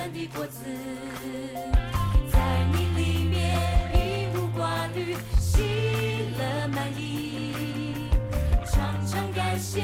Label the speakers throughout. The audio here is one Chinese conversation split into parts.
Speaker 1: 在你里面一无挂虑，喜乐满溢，常常感谢，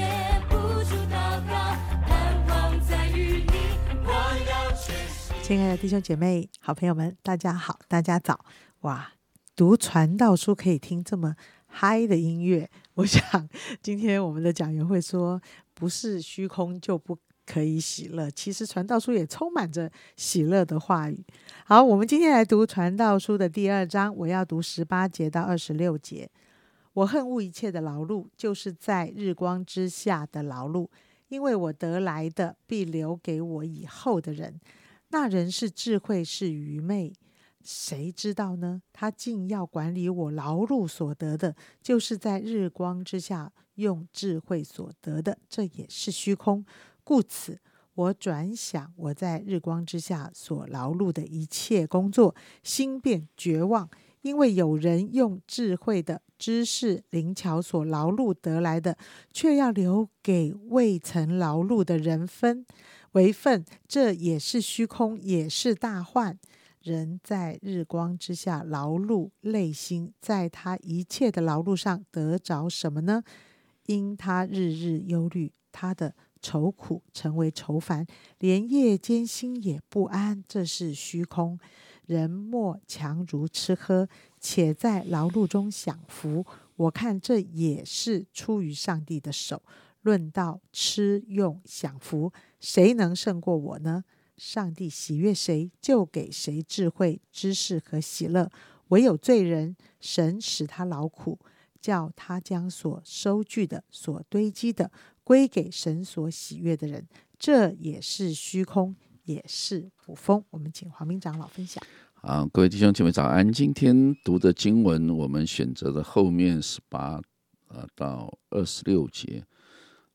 Speaker 2: 亲爱的弟兄姐妹、好朋友们，大家好，大家早！哇，读传道书可以听这么嗨的音乐，我想今天我们的讲员会说，不是虚空就不可以喜乐。其实传道书也充满着喜乐的话语。好，我们今天来读传道书的第二章，我要读十八节到二十六节。我恨恶一切的劳碌，就是在日光之下的劳碌，因为我得来的必留给我以后的人。那人是智慧，是愚昧，谁知道呢？他竟要管理我劳碌所得的，就是在日光之下用智慧所得的，这也是虚空。故此，我转想我在日光之下所劳碌的一切工作，心便绝望，因为有人用智慧的知识灵巧所劳碌得来的，却要留给未曾劳碌的人分。为分，这也是虚空，也是大患。人在日光之下劳碌累心，在他一切的劳碌上得着什么呢？因他日日忧虑，他的愁苦成为愁烦，连夜间心也不安。这是虚空。人莫强如吃喝，且在劳碌中享福。我看这也是出于上帝的手。论到吃用享福，谁能胜过我呢？上帝喜悦谁，就给谁智慧、知识和喜乐。唯有罪人，神使他劳苦，叫他将所收据的、所堆积的，归给神所喜悦的人。这也是虚空，也是普风。我们请黄明长老分享。
Speaker 3: 啊，各位弟兄姐妹早安！今天读的经文，我们选择的后面十八呃到二十六节。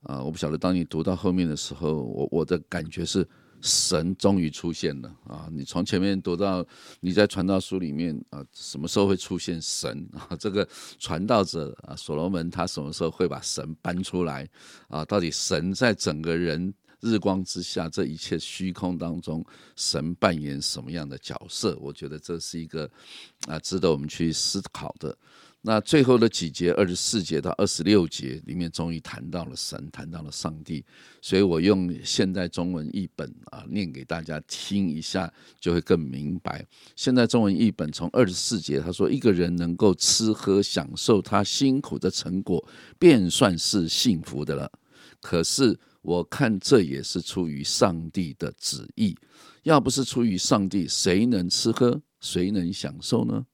Speaker 3: 啊，我不晓得，当你读到后面的时候，我我的感觉是神终于出现了啊！你从前面读到你在传道书里面啊，什么时候会出现神 啊？这个传道者啊，所罗门他什么时候会把神搬出来啊？到底神在整个人日光之下这一切虚空当中，神扮演什么样的角色？我觉得这是一个啊，值得我们去思考的。那最后的几节，二十四节到二十六节里面，终于谈到了神，谈到了上帝。所以我用现代中文译本啊，念给大家听一下，就会更明白。现代中文译本从二十四节，他说：“一个人能够吃喝享受他辛苦的成果，便算是幸福的了。可是我看这也是出于上帝的旨意。要不是出于上帝，谁能吃喝，谁能享受呢？”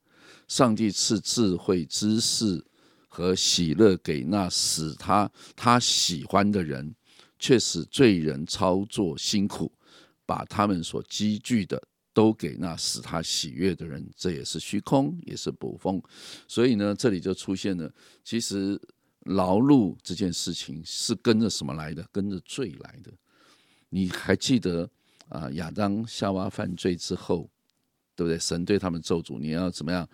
Speaker 3: 上帝赐智慧、知识和喜乐给那使他他喜欢的人，却使罪人操作辛苦，把他们所积聚的都给那使他喜悦的人。这也是虚空，也是捕风。所以呢，这里就出现了，其实劳碌这件事情是跟着什么来的？跟着罪来的。你还记得啊？亚当夏娃犯罪之后，对不对？神对他们咒诅，你要怎么样？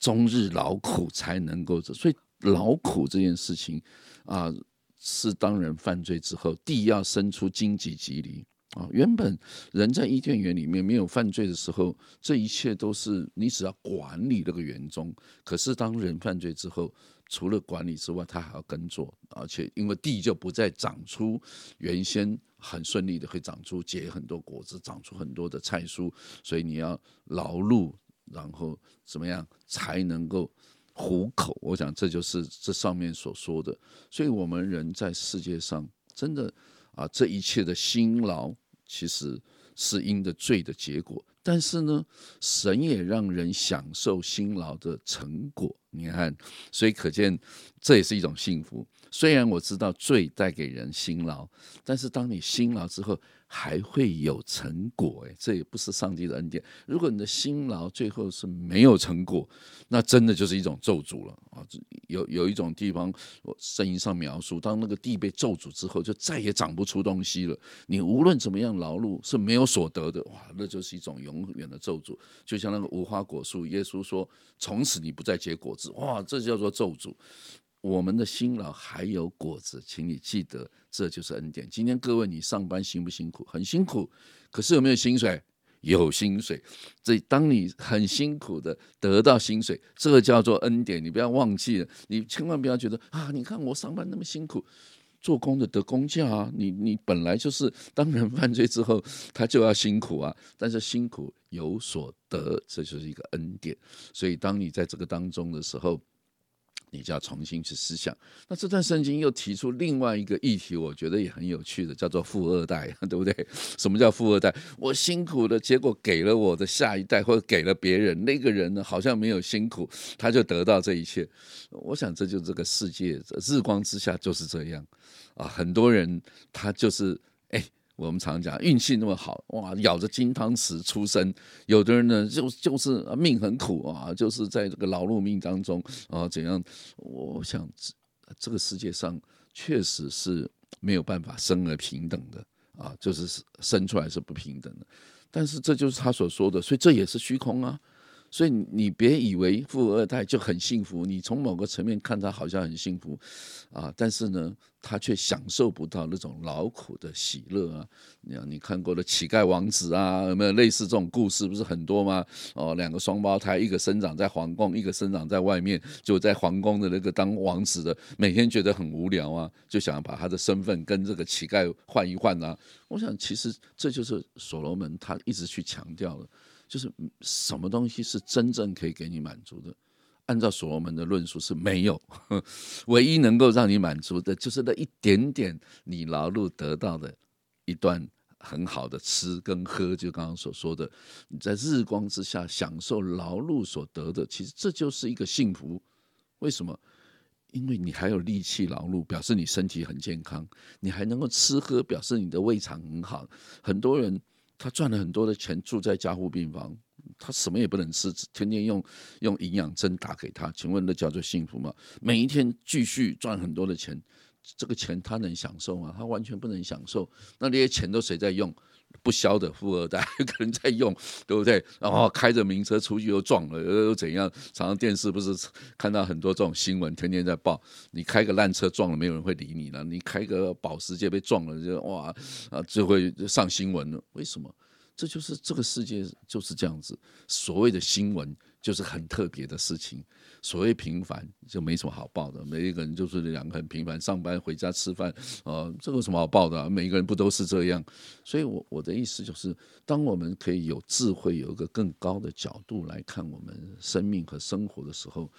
Speaker 3: 终日劳苦才能够，所以劳苦这件事情啊，是当人犯罪之后，地要生出荆棘棘藜啊。原本人在伊甸园里面没有犯罪的时候，这一切都是你只要管理那个园中。可是当人犯罪之后，除了管理之外，他还要耕作，而且因为地就不再长出原先很顺利的会长出结很多果子，长出很多的菜蔬，所以你要劳碌。然后怎么样才能够糊口？我想这就是这上面所说的。所以，我们人在世界上真的啊，这一切的辛劳其实是因的罪的结果。但是呢，神也让人享受辛劳的成果。你看，所以可见这也是一种幸福。虽然我知道罪带给人辛劳，但是当你辛劳之后，还会有成果，哎，这也不是上帝的恩典。如果你的辛劳最后是没有成果，那真的就是一种咒诅了啊！有有一种地方，我圣经上描述，当那个地被咒诅之后，就再也长不出东西了。你无论怎么样劳碌，是没有所得的，哇，那就是一种永远的咒诅。就像那个无花果树，耶稣说，从此你不再结果子，哇，这叫做咒诅。我们的辛劳还有果子，请你记得，这就是恩典。今天各位，你上班辛不辛苦？很辛苦，可是有没有薪水？有薪水。这，当你很辛苦的得到薪水，这个叫做恩典。你不要忘记了，你千万不要觉得啊，你看我上班那么辛苦。做工的得工价啊，你你本来就是当人犯罪之后，他就要辛苦啊，但是辛苦有所得，这就是一个恩典。所以当你在这个当中的时候，你就要重新去思想。那这段圣经又提出另外一个议题，我觉得也很有趣的，叫做富二代，对不对？什么叫富二代？我辛苦的结果给了我的下一代，或者给了别人，那个人呢好像没有辛苦，他就得到这一切。我想这就是这个世界日光之下就是这样啊，很多人他就是。我们常讲运气那么好哇，咬着金汤匙出生。有的人呢，就就是命很苦啊，就是在这个劳碌命当中啊，怎样？我想这个世界上确实是没有办法生而平等的啊，就是生出来是不平等的。但是这就是他所说的，所以这也是虚空啊。所以你别以为富二代就很幸福，你从某个层面看他好像很幸福，啊，但是呢，他却享受不到那种劳苦的喜乐啊。你看你看过的乞丐王子啊，有没有类似这种故事？不是很多吗？哦，两个双胞胎，一个生长在皇宫，一个生长在外面，就在皇宫的那个当王子的，每天觉得很无聊啊，就想把他的身份跟这个乞丐换一换啊。我想，其实这就是所罗门他一直去强调的。就是什么东西是真正可以给你满足的？按照所罗门的论述是没有，唯一能够让你满足的，就是那一点点你劳碌得到的一段很好的吃跟喝。就刚刚所说的，你在日光之下享受劳碌所得的，其实这就是一个幸福。为什么？因为你还有力气劳碌，表示你身体很健康；你还能够吃喝，表示你的胃肠很好。很多人。他赚了很多的钱，住在加护病房，他什么也不能吃，天天用用营养针打给他。请问那叫做幸福吗？每一天继续赚很多的钱，这个钱他能享受吗？他完全不能享受。那这些钱都谁在用？不肖的富二代 可能在用，对不对？然后开着名车出去又撞了，又怎样？常常电视不是看到很多这种新闻，天天在报。你开个烂车撞了，没有人会理你了；你开个保时捷被撞了，就哇啊，就会上新闻了。为什么？这就是这个世界就是这样子。所谓的新闻就是很特别的事情。所谓平凡就没什么好报的。每一个人就是两个很平凡，上班回家吃饭，呃，这有什么好报的？每一个人不都是这样？所以，我我的意思就是，当我们可以有智慧，有一个更高的角度来看我们生命和生活的时候，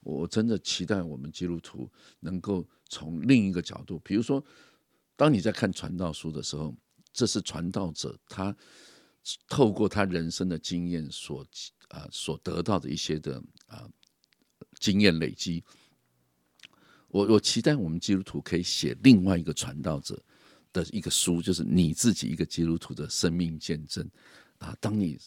Speaker 3: 我真的期待我们基督徒能够从另一个角度，比如说，当你在看传道书的时候，这是传道者他。透过他人生的经验所啊所得到的一些的啊经验累积，我我期待我们基督徒可以写另外一个传道者的一个书，就是你自己一个基督徒的生命见证啊，当你。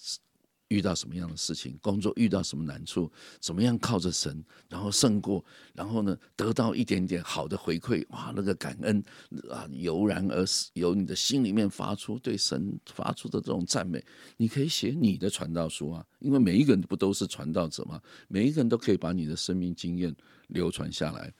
Speaker 3: 遇到什么样的事情，工作遇到什么难处，怎么样靠着神，然后胜过，然后呢得到一点点好的回馈，哇，那个感恩啊油然而由你的心里面发出对神发出的这种赞美，你可以写你的传道书啊，因为每一个人不都是传道者吗？每一个人都可以把你的生命经验流传下来，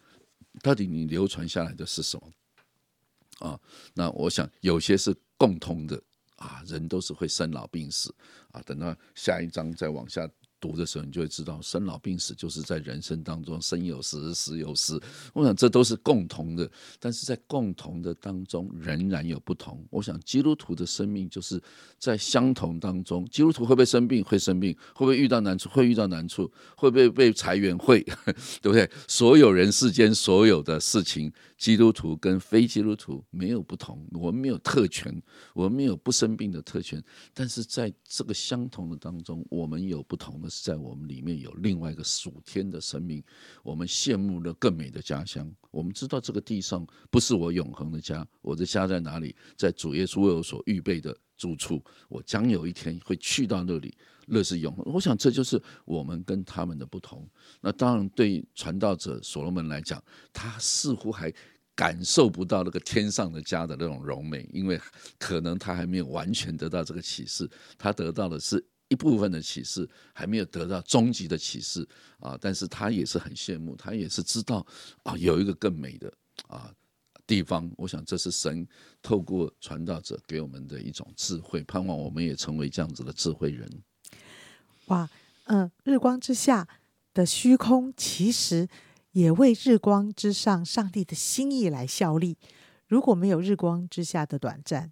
Speaker 3: 到底你流传下来的是什么？啊，那我想有些是共通的。啊，人都是会生老病死啊！等到下一章再往下。读的时候，你就会知道，生老病死就是在人生当中，生有时，死有时。我想这都是共同的，但是在共同的当中，仍然有不同。我想基督徒的生命就是在相同当中，基督徒会不会生病？会生病，会不会遇到难处？会遇到难处，会不会被裁员？会，对不对？所有人世间所有的事情，基督徒跟非基督徒没有不同，我们没有特权，我们没有不生病的特权，但是在这个相同的当中，我们有不同的。是在我们里面有另外一个属天的生命，我们羡慕了更美的家乡。我们知道这个地上不是我永恒的家，我的家在哪里？在主耶稣为我所预备的住处，我将有一天会去到那里，那是永恒。我想这就是我们跟他们的不同。那当然，对传道者所罗门来讲，他似乎还感受不到那个天上的家的那种荣美，因为可能他还没有完全得到这个启示，他得到的是。一部分的启示，还没有得到终极的启示啊。但是他也是很羡慕，他也是知道啊，有一个更美的啊地方。我想这是神透过传道者给我们的一种智慧，盼望我们也成为这样子的智慧人。
Speaker 2: 哇，嗯，日光之下的虚空，其实也为日光之上上帝的心意来效力。如果没有日光之下的短暂，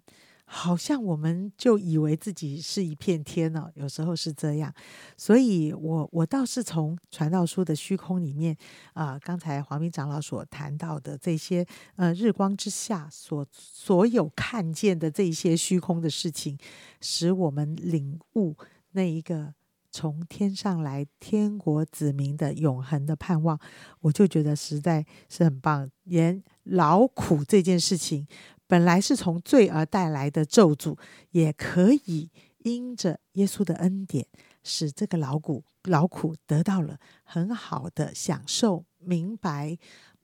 Speaker 2: 好像我们就以为自己是一片天哦，有时候是这样。所以，我我倒是从传道书的虚空里面啊，刚才黄明长老所谈到的这些呃日光之下所所有看见的这些虚空的事情，使我们领悟那一个从天上来天国子民的永恒的盼望，我就觉得实在是很棒。连劳苦这件事情。本来是从罪而带来的咒诅，也可以因着耶稣的恩典，使这个劳苦劳苦得到了很好的享受，明白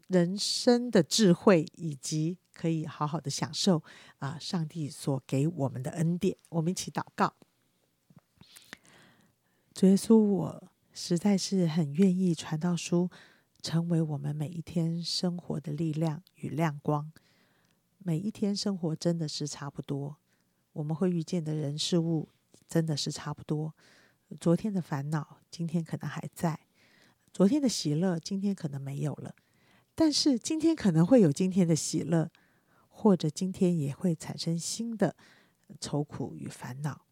Speaker 2: 人生的智慧，以及可以好好的享受啊，上帝所给我们的恩典。我们一起祷告，主耶稣，我实在是很愿意传道书，成为我们每一天生活的力量与亮光。每一天生活真的是差不多，我们会遇见的人事物真的是差不多。昨天的烦恼，今天可能还在；昨天的喜乐，今天可能没有了。但是今天可能会有今天的喜乐，或者今天也会产生新的愁苦与烦恼。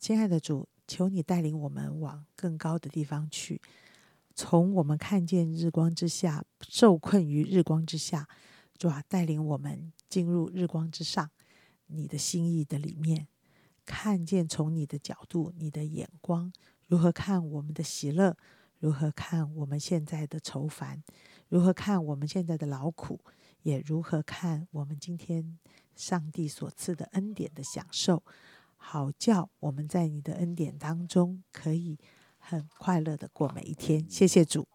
Speaker 2: 亲爱的主，求你带领我们往更高的地方去，从我们看见日光之下，受困于日光之下。主啊，带领我们进入日光之上，你的心意的里面，看见从你的角度、你的眼光，如何看我们的喜乐，如何看我们现在的愁烦，如何看我们现在的劳苦，也如何看我们今天上帝所赐的恩典的享受，好叫我们在你的恩典当中可以很快乐的过每一天。谢谢主。